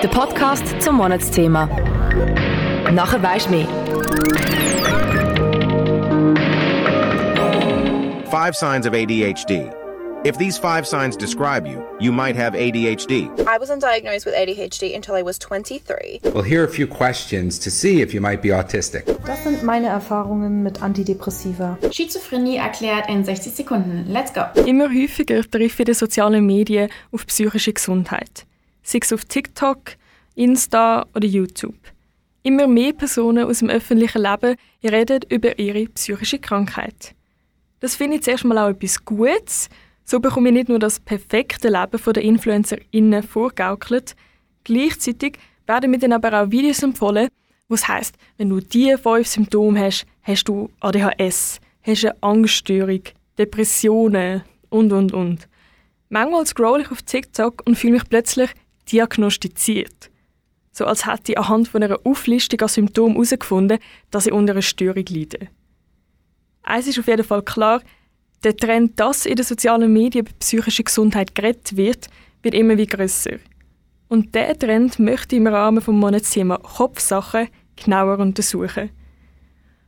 Der Podcast zum Monatsthema. Nachher weisst mehr. Five signs of ADHD. If these five signs describe you, you might have ADHD. I wasn't diagnosed with ADHD until I was 23. We'll hear a few questions to see if you might be autistic. Das sind meine Erfahrungen mit Antidepressiva. Schizophrenie erklärt in 60 Sekunden. Let's go! Immer häufiger treffe in den sozialen Medien auf psychische Gesundheit. Sei es auf TikTok, Insta oder YouTube. Immer mehr Personen aus dem öffentlichen Leben reden über ihre psychische Krankheit. Das finde ich zuerst mal auch etwas Gutes, so bekomme ich nicht nur das perfekte Leben der InfluencerInnen vorgaukelt, gleichzeitig werden mir dann aber auch Videos empfohlen, wo es heisst, wenn du diese fünf Symptome hast, hast du ADHS, hast eine Angststörung, Depressionen und und und. Manchmal scroll ich auf TikTok und fühle mich plötzlich diagnostiziert. So als hätte ich anhand von einer Auflistung an Symptomen herausgefunden, dass ich unter einer Störung leide. Eins ist auf jeden Fall klar, der Trend, dass in den sozialen Medien über psychische Gesundheit geredet wird, wird immer wie grösser. Und diesen Trend möchte ich im Rahmen des Monatsthema Kopfsachen genauer untersuchen.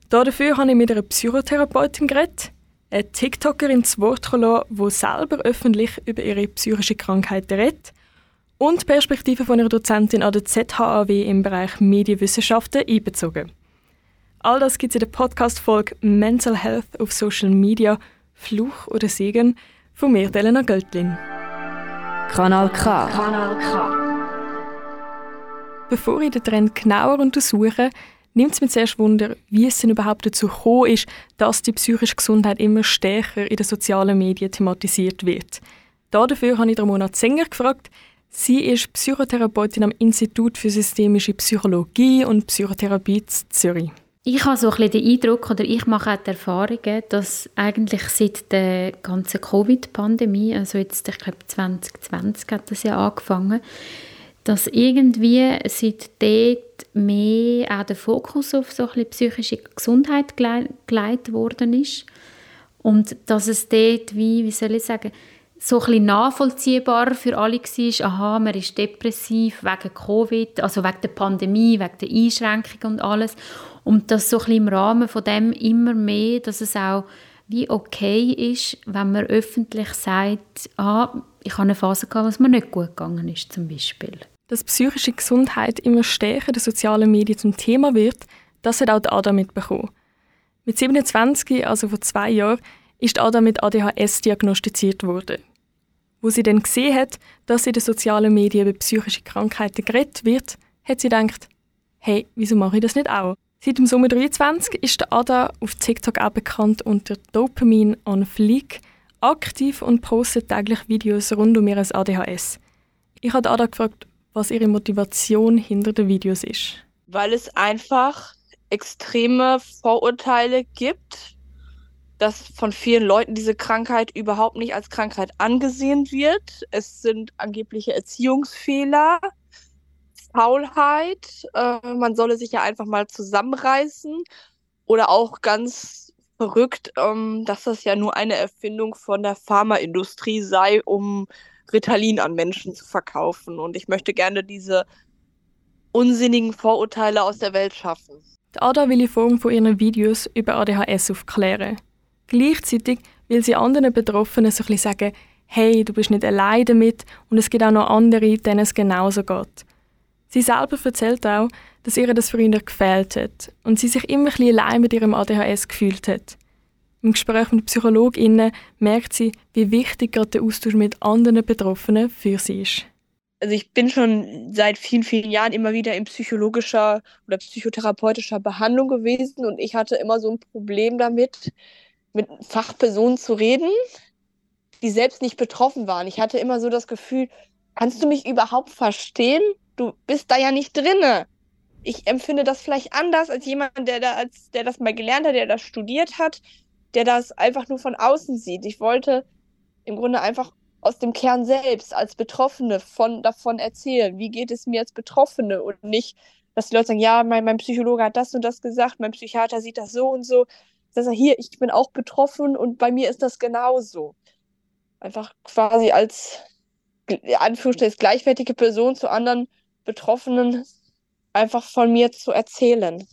Dafür habe ich mit einer Psychotherapeutin geredet, eine TikTokerin zu Wort gelassen, die selber öffentlich über ihre psychische Krankheit redet und die Perspektive von ihrer Dozentin an der ZHAW im Bereich Medienwissenschaften einbezogen. All das gibt es in der Podcast-Folge Mental Health auf Social Media – Fluch oder Segen von mir, Elena Göttlin. Kanal K. Kanal K. Bevor ich den Trend genauer untersuche, nimmt es mich zuerst Wunder, wie es denn überhaupt dazu gekommen ist, dass die psychische Gesundheit immer stärker in den sozialen Medien thematisiert wird. Dafür habe ich Ramona Zenger gefragt. Sie ist Psychotherapeutin am Institut für systemische Psychologie und Psychotherapie Zürich. Ich habe so ein bisschen den Eindruck, oder ich mache auch die Erfahrung, dass eigentlich seit der ganzen Covid-Pandemie, also jetzt, ich glaube 2020 hat das ja angefangen, dass irgendwie seit dort mehr auch der Fokus auf so ein psychische Gesundheit gelegt worden ist und dass es dort wie, wie soll ich sagen, so ein bisschen nachvollziehbarer für alle war, aha, man ist depressiv wegen Covid, also wegen der Pandemie, wegen der Einschränkungen und alles. Und das so ein im Rahmen von dem immer mehr, dass es auch wie okay ist, wenn man öffentlich sagt, ah, ich habe eine Phase gehabt, was mir nicht gut gegangen ist, zum Beispiel. Dass psychische Gesundheit immer stärker in sozialen Medien zum Thema wird, das hat auch Ada mitbekommen. Mit 27, also vor zwei Jahren, ist Ada mit ADHS diagnostiziert worden. Wo sie dann gesehen hat, dass in den sozialen Medien über psychische Krankheiten geredet wird, hat sie gedacht, hey, wieso mache ich das nicht auch? Seit dem Sommer 23 ist Ada auf TikTok auch bekannt unter Dopamin on Fleek, aktiv und postet täglich Videos rund um ihr ADHS. Ich habe Ada gefragt, was ihre Motivation hinter den Videos ist. Weil es einfach extreme Vorurteile gibt dass von vielen Leuten diese Krankheit überhaupt nicht als Krankheit angesehen wird. Es sind angebliche Erziehungsfehler, Faulheit, äh, man solle sich ja einfach mal zusammenreißen oder auch ganz verrückt, ähm, dass das ja nur eine Erfindung von der Pharmaindustrie sei, um Ritalin an Menschen zu verkaufen. Und ich möchte gerne diese unsinnigen Vorurteile aus der Welt schaffen. Ada will in Form von ihren Videos über ADHS aufklären. Gleichzeitig will sie anderen Betroffenen so ein sagen, hey, du bist nicht allein damit und es gibt auch noch andere, denen es genauso geht. Sie selber erzählt auch, dass ihr das früher gefehlt hat und sie sich immer ein allein mit ihrem ADHS gefühlt hat. Im Gespräch mit PsychologInnen merkt sie, wie wichtig gerade der Austausch mit anderen Betroffenen für sie ist. Also ich bin schon seit vielen, vielen Jahren immer wieder in psychologischer oder psychotherapeutischer Behandlung gewesen und ich hatte immer so ein Problem damit, mit Fachpersonen zu reden, die selbst nicht betroffen waren. Ich hatte immer so das Gefühl, kannst du mich überhaupt verstehen? Du bist da ja nicht drinne. Ich empfinde das vielleicht anders als jemand, der, da, als, der das mal gelernt hat, der das studiert hat, der das einfach nur von außen sieht. Ich wollte im Grunde einfach aus dem Kern selbst als Betroffene von, davon erzählen. Wie geht es mir als Betroffene und nicht, dass die Leute sagen, ja, mein, mein Psychologe hat das und das gesagt, mein Psychiater sieht das so und so dass er hier, ich bin auch betroffen und bei mir ist das genauso. Einfach quasi als Anführungsstrichen gleichwertige Person zu anderen Betroffenen einfach von mir zu erzählen.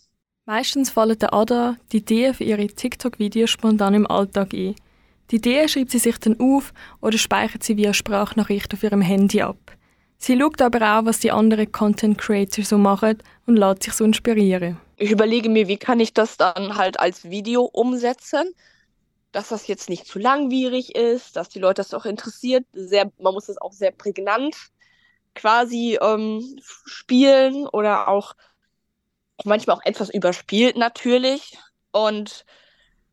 Meistens fallen der Ada die Ideen für ihre TikTok-Videos spontan im Alltag ein. Die Ideen schreibt sie sich dann auf oder speichert sie via Sprachnachricht auf ihrem Handy ab. Sie schaut aber auch, was die anderen Content Creator so machen und lässt sich so inspirieren. Ich überlege mir, wie kann ich das dann halt als Video umsetzen, dass das jetzt nicht zu langwierig ist, dass die Leute das auch interessiert. Sehr, man muss das auch sehr prägnant quasi ähm, spielen oder auch manchmal auch etwas überspielt natürlich und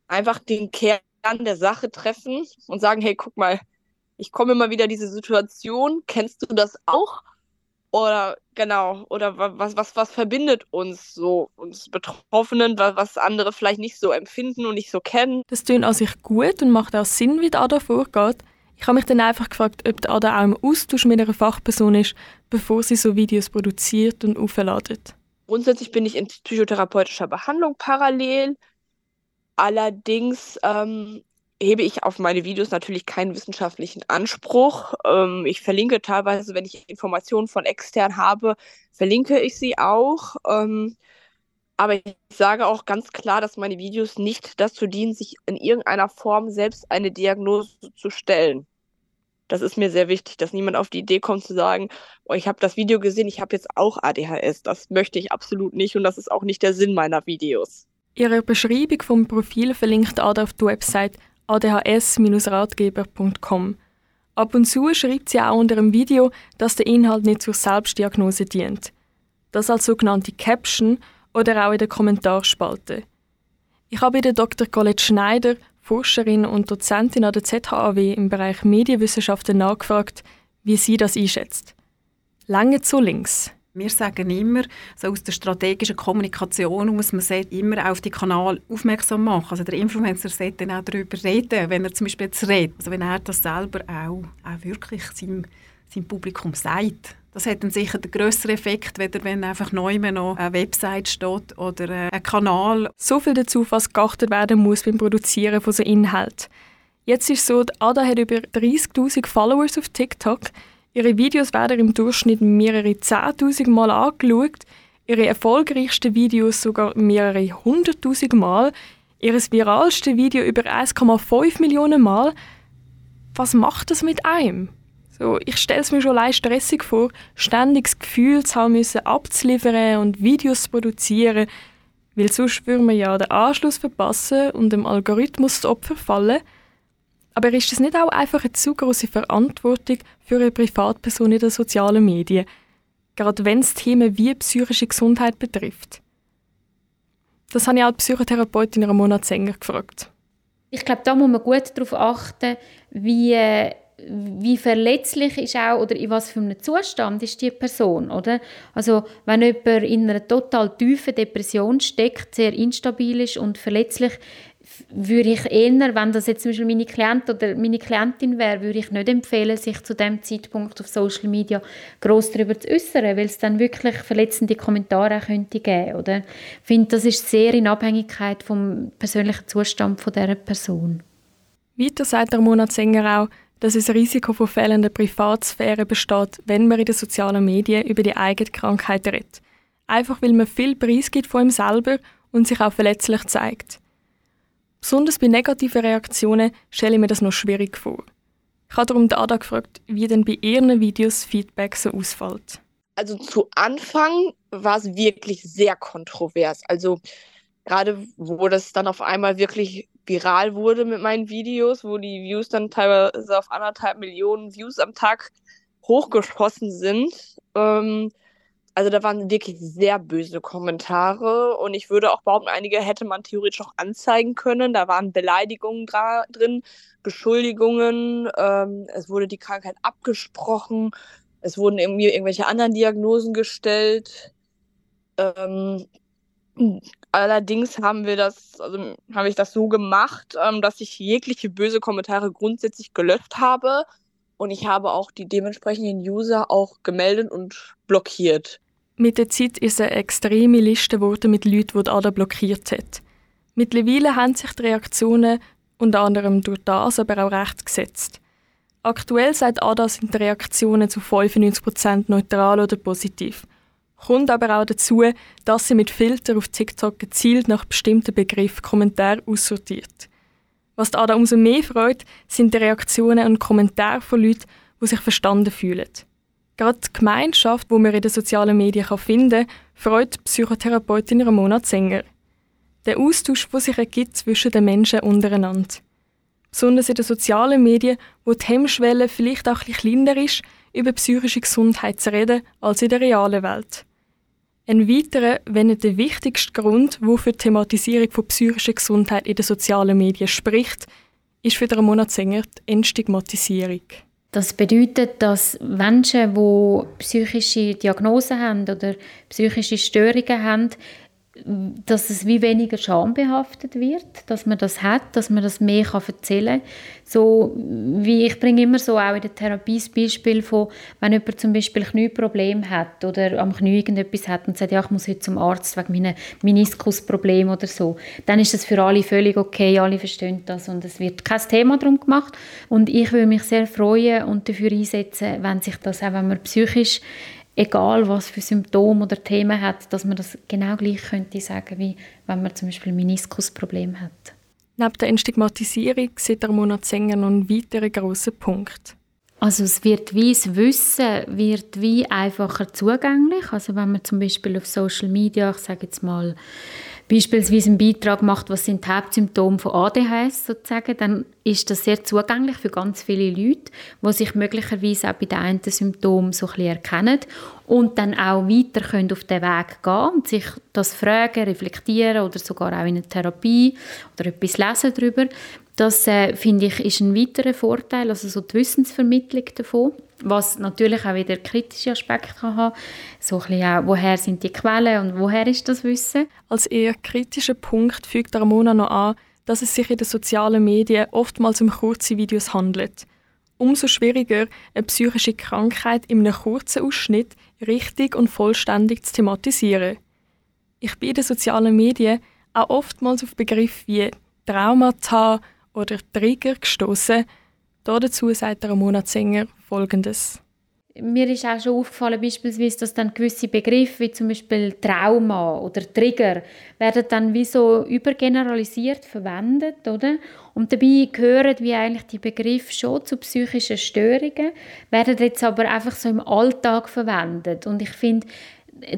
einfach den Kern der Sache treffen und sagen, hey, guck mal, ich komme immer wieder diese Situation, kennst du das auch? Oder genau, oder was, was, was verbindet uns so, uns Betroffenen, was andere vielleicht nicht so empfinden und nicht so kennen. Das tönt an sich gut und macht auch Sinn, wie Ada vorgeht. Ich habe mich dann einfach gefragt, ob Ada auch im Austausch mit einer Fachperson ist, bevor sie so Videos produziert und aufladet. Grundsätzlich bin ich in psychotherapeutischer Behandlung parallel. Allerdings ähm, hebe ich auf meine Videos natürlich keinen wissenschaftlichen Anspruch. Ähm, ich verlinke teilweise, wenn ich Informationen von extern habe, verlinke ich sie auch. Ähm, aber ich sage auch ganz klar, dass meine Videos nicht dazu dienen, sich in irgendeiner Form selbst eine Diagnose zu stellen. Das ist mir sehr wichtig, dass niemand auf die Idee kommt zu sagen, oh, ich habe das Video gesehen, ich habe jetzt auch ADHS. Das möchte ich absolut nicht und das ist auch nicht der Sinn meiner Videos. Ihre Beschreibung vom Profil verlinkt Ada auf die Website adhs-ratgeber.com. Ab und zu schreibt sie auch unter dem Video, dass der Inhalt nicht zur Selbstdiagnose dient. Das als sogenannte Caption oder auch in der Kommentarspalte. Ich habe den Dr. Colette Schneider Forscherin und Dozentin an der ZHAW im Bereich Medienwissenschaften nachgefragt, wie sie das einschätzt. Lange zu links. Wir sagen immer, so aus der strategischen Kommunikation muss man immer auf die Kanal aufmerksam machen. Also der Influencer sollte dann auch darüber reden, wenn er zum Beispiel jetzt redet. Also wenn er das selber auch, auch wirklich seinem, seinem Publikum sagt. Das hat dann sicher den grösseren Effekt, wenn einfach neu noch eine Website steht oder ein Kanal. So viel dazu, was geachtet werden muss beim Produzieren von so Inhalt. Jetzt ist es so, Ada hat über 30'000 Followers auf TikTok. Ihre Videos werden im Durchschnitt mehrere 10'000 Mal angeschaut. Ihre erfolgreichsten Videos sogar mehrere 100'000 Mal. Ihr viralste Video über 1,5 Millionen Mal. Was macht das mit einem? So, ich stelle es mir schon leicht stressig vor, ständig das Gefühl zu haben müssen, abzuliefern und Videos zu produzieren, weil sonst würde man ja den Anschluss verpassen und dem Algorithmus zu Opfer fallen. Aber ist das nicht auch einfach eine zu große Verantwortung für eine Privatperson in den sozialen Medien, gerade wenn es Themen wie psychische Gesundheit betrifft? Das habe ich auch die Psychotherapeutin Ramona Zenger gefragt. Ich glaube, da muss man gut darauf achten, wie wie verletzlich ist auch oder in was für einem Zustand ist die Person, oder? Also wenn jemand in einer total tiefen Depression steckt, sehr instabil ist und verletzlich, würde ich eher, wenn das jetzt zum Beispiel meine Klient oder meine Klientin wäre, würde ich nicht empfehlen, sich zu dem Zeitpunkt auf Social Media groß darüber zu äußern, weil es dann wirklich verletzende Kommentare könnte geben, oder? Ich finde, das ist sehr in Abhängigkeit vom persönlichen Zustand von dieser Person. Weiter sagt der Monat Sänger auch, dass ein Risiko von fehlender Privatsphäre besteht, wenn man in den sozialen Medien über die eigene Krankheit redet. Einfach weil man viel Preis gibt von ihm selber und sich auch verletzlich zeigt. Besonders bei negativen Reaktionen stelle ich mir das noch schwierig vor. Ich habe darum Ada gefragt, wie denn bei ihren Videos Feedback so ausfällt. Also zu Anfang war es wirklich sehr kontrovers. Also gerade wo das dann auf einmal wirklich viral wurde mit meinen Videos, wo die Views dann teilweise auf anderthalb Millionen Views am Tag hochgeschossen sind. Ähm, also da waren wirklich sehr böse Kommentare und ich würde auch behaupten, einige hätte man theoretisch auch anzeigen können. Da waren Beleidigungen drin, Beschuldigungen, ähm, es wurde die Krankheit abgesprochen, es wurden irgendwie irgendwelche anderen Diagnosen gestellt. Ähm, Allerdings haben wir das, also habe ich das so gemacht, ähm, dass ich jegliche böse Kommentare grundsätzlich gelöscht habe und ich habe auch die dementsprechenden User auch gemeldet und blockiert. Mit der Zeit ist eine extreme Liste geworden mit Leuten, die Ada blockiert hat. Mittlerweile haben sich die Reaktionen unter anderem durch das aber auch recht gesetzt. Aktuell sagt Ada, sind die Reaktionen zu 95% neutral oder positiv. Kommt aber auch dazu, dass sie mit Filter auf TikTok gezielt nach bestimmten Begriffen Kommentare aussortiert. Was die Ada umso mehr freut, sind die Reaktionen und Kommentare von Leuten, die sich verstanden fühlen. Gerade die Gemeinschaft, die man in den sozialen Medien finden kann, freut Psychotherapeutin Ramona Zenger. Der Austausch, der sich ergibt zwischen den Menschen untereinander. Besonders in den sozialen Medien, wo die Hemmschwelle vielleicht auch ein kleiner ist, über psychische Gesundheit zu reden, als in der realen Welt. Ein weiterer, wenn nicht der wichtigste Grund, der für die Thematisierung von psychischer Gesundheit in den sozialen Medien spricht, ist für Ramona Zenger die Entstigmatisierung. Das bedeutet, dass Menschen, die psychische Diagnosen haben oder psychische Störungen haben, dass es wie weniger schambehaftet wird, dass man das hat, dass man das mehr kann erzählen kann. So, wie ich bringe immer so auch in der Therapie das Beispiel von, wenn jemand zum Beispiel Knieproblem hat oder am Knie irgendetwas hat und sagt, ja, ich muss heute zum Arzt wegen meinem Meniskusproblem oder so, dann ist das für alle völlig okay, alle verstehen das und es wird kein Thema darum gemacht und ich würde mich sehr freuen und dafür einsetzen, wenn sich das auch, wenn man psychisch egal was für Symptome oder Themen hat, dass man das genau gleich könnte sagen, wie wenn man zum Beispiel ein Meniskusproblem hat. Neben der Entstigmatisierung sieht der Monat Sänger noch einen weiteren grossen Punkt. Also es wird wie das Wissen wird wie einfacher zugänglich. Also wenn man zum Beispiel auf Social Media, ich sage jetzt mal, beispielsweise einen Beitrag macht, was sind die Hauptsymptome von ADHS sozusagen, dann ist das sehr zugänglich für ganz viele Leute, die sich möglicherweise auch bei den einen Symptomen so ein bisschen erkennen und dann auch weiter können auf den Weg gehen und sich das fragen, reflektieren oder sogar auch in einer Therapie oder etwas lesen darüber. Das äh, finde ich ist ein weiterer Vorteil, also so die Wissensvermittlung davon was natürlich auch wieder kritische Aspekte kann haben so ein bisschen auch, woher sind die Quellen und woher ist das Wissen. Als eher kritischer Punkt fügt Ramona noch an, dass es sich in den sozialen Medien oftmals um kurze Videos handelt. Umso schwieriger, eine psychische Krankheit in einem kurzen Ausschnitt richtig und vollständig zu thematisieren. Ich bin in den sozialen Medien auch oftmals auf Begriffe wie Traumata oder Trigger gestoßen. Dazu sagt Ramona Zenger Folgendes. Mir ist auch schon aufgefallen, beispielsweise, dass dann gewisse Begriffe, wie zum Beispiel Trauma oder Trigger, werden dann wie so übergeneralisiert verwendet, oder? Und dabei gehören wie eigentlich die Begriffe schon zu psychischen Störungen, werden jetzt aber einfach so im Alltag verwendet. Und ich finde,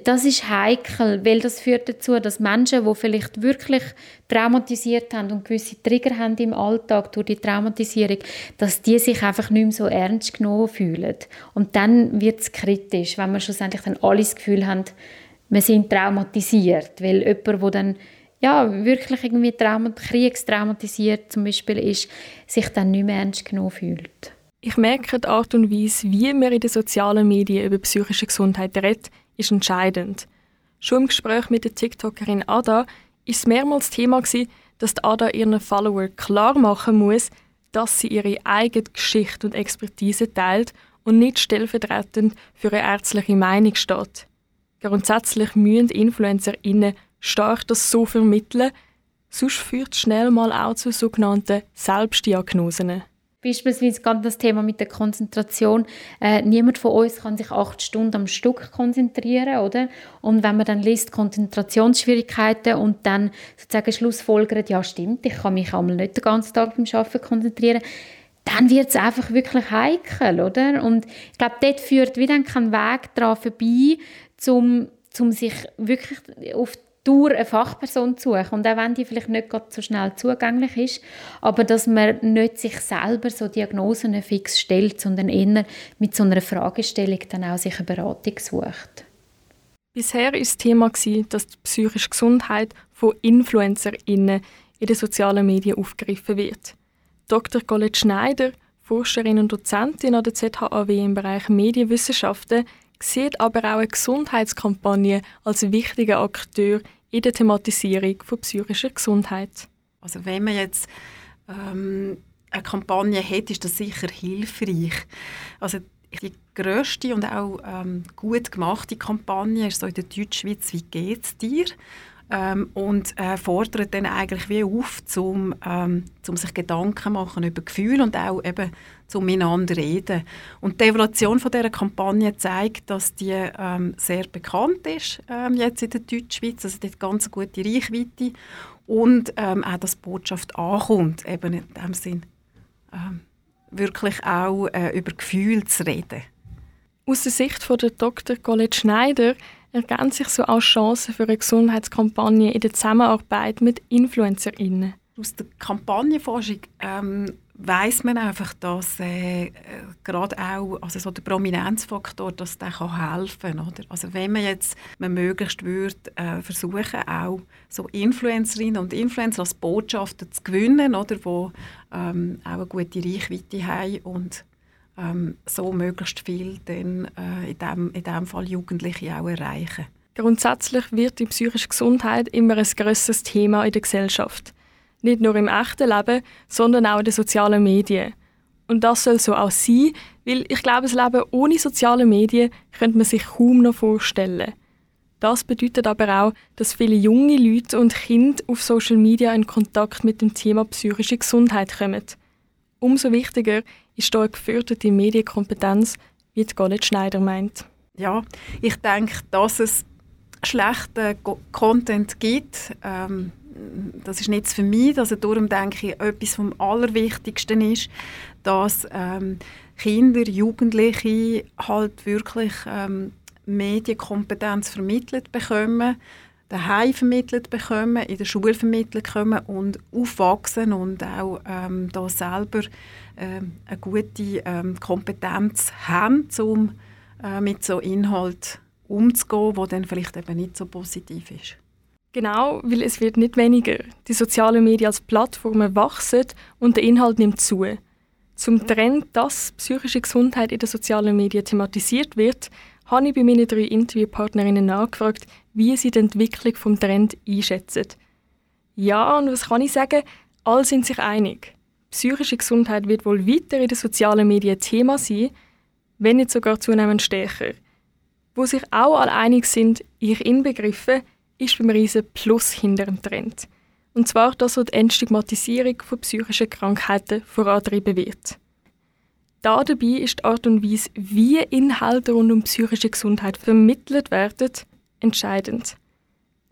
das ist heikel, weil das führt dazu, dass Menschen, die vielleicht wirklich traumatisiert haben und gewisse Trigger haben im Alltag durch die Traumatisierung, dass die sich einfach nicht mehr so ernst genommen fühlen. Und dann wird es kritisch, wenn man schlussendlich dann alle das Gefühl haben, wir sind traumatisiert, weil jemand, der dann ja, wirklich irgendwie traumat kriegstraumatisiert zum Beispiel ist, sich dann nicht mehr ernst genommen fühlt. Ich merke die Art und Weise, wie man in den sozialen Medien über psychische Gesundheit redet, ist entscheidend. Schon im Gespräch mit der TikTokerin Ada ist mehrmals Thema gewesen, dass die Ada ihren Follower klar machen muss, dass sie ihre eigene Geschichte und Expertise teilt und nicht stellvertretend für eine ärztliche Meinung steht. Grundsätzlich müssen InfluencerInnen stark das so vermitteln, sonst führt es schnell mal auch zu sogenannten Selbstdiagnosen. Beispielsweise gerade das Thema mit der Konzentration. Äh, niemand von uns kann sich acht Stunden am Stück konzentrieren, oder? Und wenn man dann liest Konzentrationsschwierigkeiten und dann sozusagen schlussfolgert, ja stimmt, ich kann mich einmal nicht den ganzen Tag beim Arbeiten konzentrieren, dann wird es einfach wirklich heikel, oder? Und ich glaube, dort führt wieder kein Weg daran vorbei, um, um sich wirklich auf durch eine Fachperson zu suchen. Und auch wenn die vielleicht nicht so schnell zugänglich ist, aber dass man nicht sich selber so Diagnosen fix stellt, sondern eher mit so einer Fragestellung dann auch sich eine Beratung sucht. Bisher war das Thema, dass die psychische Gesundheit von InfluencerInnen in den sozialen Medien aufgegriffen wird. Dr. Colette Schneider, Forscherin und Dozentin an der ZHAW im Bereich Medienwissenschaften, sieht aber auch eine Gesundheitskampagne als wichtiger Akteur in der Thematisierung von psychischer Gesundheit. Also wenn man jetzt ähm, eine Kampagne hat, ist das sicher hilfreich. Also die grösste und auch ähm, gut gemachte Kampagne ist so in der Deutschschweiz «Wie geht's dir?». Ähm, und äh, fordert dann eigentlich wie auf, zum, ähm, zum sich Gedanken machen über Gefühle und auch eben zum miteinander reden. Und die Evaluation von dieser Kampagne zeigt, dass die ähm, sehr bekannt ist ähm, jetzt in der Deutschschweiz, also die hat ganz gute Reichweite und ähm, auch, dass die Botschaft ankommt, eben in dem Sinn ähm, wirklich auch äh, über Gefühle zu reden. Aus der Sicht von der Dr. Colette Schneider ergänzen sich so auch Chancen für eine Gesundheitskampagne in der Zusammenarbeit mit InfluencerInnen. Aus der Kampagnenforschung ähm, weiß man einfach, dass äh, gerade auch also so der Prominenzfaktor, dass der kann helfen kann. Also wenn man jetzt man möglichst würde äh, versuchen, auch so Influencerinnen und Influencer als Botschafter zu gewinnen, oder, wo ähm, auch eine gute Reichweite haben und ähm, so möglichst viel dann, äh, in, dem, in dem Fall Jugendliche auch erreichen. Grundsätzlich wird die psychische Gesundheit immer ein grösseres Thema in der Gesellschaft. Nicht nur im echten Leben, sondern auch in den sozialen Medien. Und das soll so auch sein, weil ich glaube, das Leben ohne soziale Medien könnte man sich kaum noch vorstellen. Das bedeutet aber auch, dass viele junge Leute und Kinder auf Social Media in Kontakt mit dem Thema psychische Gesundheit kommen. Umso wichtiger ist hier eine geförderte Medienkompetenz, wie die Gollet Schneider meint. Ja, ich denke, dass es schlechten Content gibt, ähm, das ist nicht für mich. Also darum denke ich, etwas vom Allerwichtigsten ist, dass ähm, Kinder, Jugendliche halt wirklich ähm, Medienkompetenz vermittelt bekommen, daheim vermittelt bekommen, in der Schule vermittelt bekommen und aufwachsen und auch ähm, da selber eine gute ähm, Kompetenz haben, um äh, mit so Inhalt umzugehen, wo dann vielleicht eben nicht so positiv ist. Genau, weil es wird nicht weniger. Die sozialen Medien als Plattformen wachsen und der Inhalt nimmt zu. Zum Trend, dass psychische Gesundheit in den sozialen Medien thematisiert wird, habe ich bei meinen drei Interviewpartnerinnen nachgefragt, wie sie die Entwicklung vom Trend einschätzen. Ja, und was kann ich sagen? Alle sind sich einig. Psychische Gesundheit wird wohl weiter in den sozialen Medien Thema sein, wenn nicht sogar zunehmend stärker. Wo sich auch alle einig sind, ich inbegriffen, ist beim Riesen Plus hinter dem Trend. Und zwar, dass so die Entstigmatisierung von psychischen Krankheiten vorantrieben wird. Da dabei ist die Art und Weise, wie Inhalte rund um psychische Gesundheit vermittelt werden, entscheidend.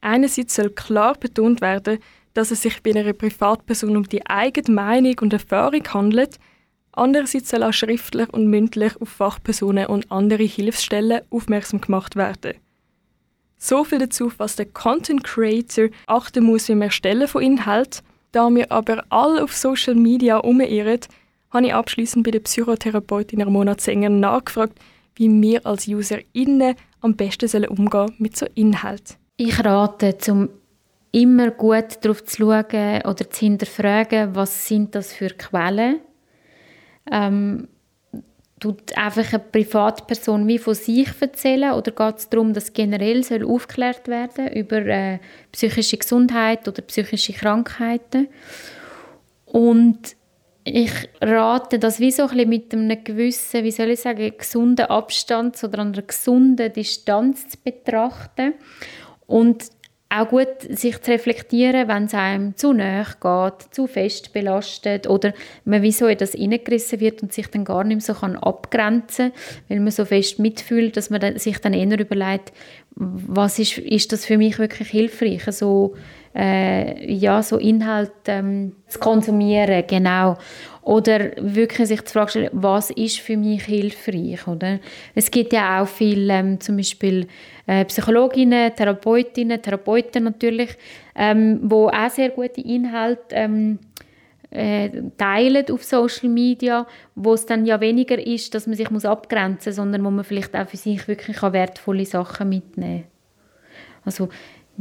Einerseits soll klar betont werden, dass es sich bei einer Privatperson um die eigene Meinung und Erfahrung handelt, andererseits soll auch schriftlich und mündlich auf Fachpersonen und andere Hilfsstellen aufmerksam gemacht werden. So viel dazu, was der Content Creator achten muss beim Erstellen von Inhalt. Da wir aber alle auf Social Media umirren, habe ich abschließend bei der Psychotherapeutin Ramona Zenger nachgefragt, wie wir als UserInnen am besten sollen umgehen mit so Inhalt. Ich rate, zum immer gut darauf zu schauen oder zu hinterfragen, was sind das für Quellen. Ähm, tut einfach eine Privatperson wie von sich erzählen oder geht es darum, dass generell soll aufgeklärt werden über äh, psychische Gesundheit oder psychische Krankheiten und ich rate das wie so ein mit einem gewissen, wie soll ich sagen, gesunden Abstand oder einer gesunden Distanz zu betrachten und auch gut, sich zu reflektieren, wenn es einem zu nahe geht, zu fest belastet oder man wie so in das hineingerissen wird und sich dann gar nicht mehr so kann abgrenzen kann, weil man so fest mitfühlt, dass man sich dann eher überlegt, was ist, ist das für mich wirklich hilfreich, so, äh, ja, so Inhalt ähm, zu konsumieren, genau. Oder wirklich sich zu fragen, was ist für mich hilfreich, oder? Es gibt ja auch viel, ähm, zum Beispiel äh, Psychologinnen, Therapeutinnen, Therapeuten natürlich, ähm, wo auch sehr gute Inhalte ähm, äh, teilen auf Social Media, wo es dann ja weniger ist, dass man sich muss abgrenzen muss, sondern wo man vielleicht auch für sich wirklich wertvolle Sachen mitnehmen kann. Also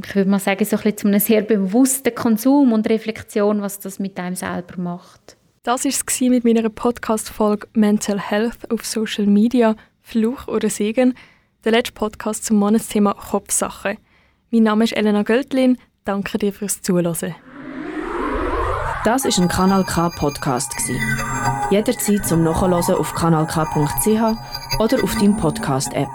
ich würde mal sagen, so ein bisschen zu einem sehr bewussten Konsum und Reflexion, was das mit einem selber macht. Das war es mit meiner Podcast-Folge Mental Health auf Social Media, Fluch oder Segen, der letzte Podcast zum Monatsthema Kopfsache. Mein Name ist Elena Göldlin. Danke dir fürs Zuhören. Das ist ein Kanal K Podcast Jederzeit zum Nachhören auf kanalk.ch oder auf deinem Podcast App.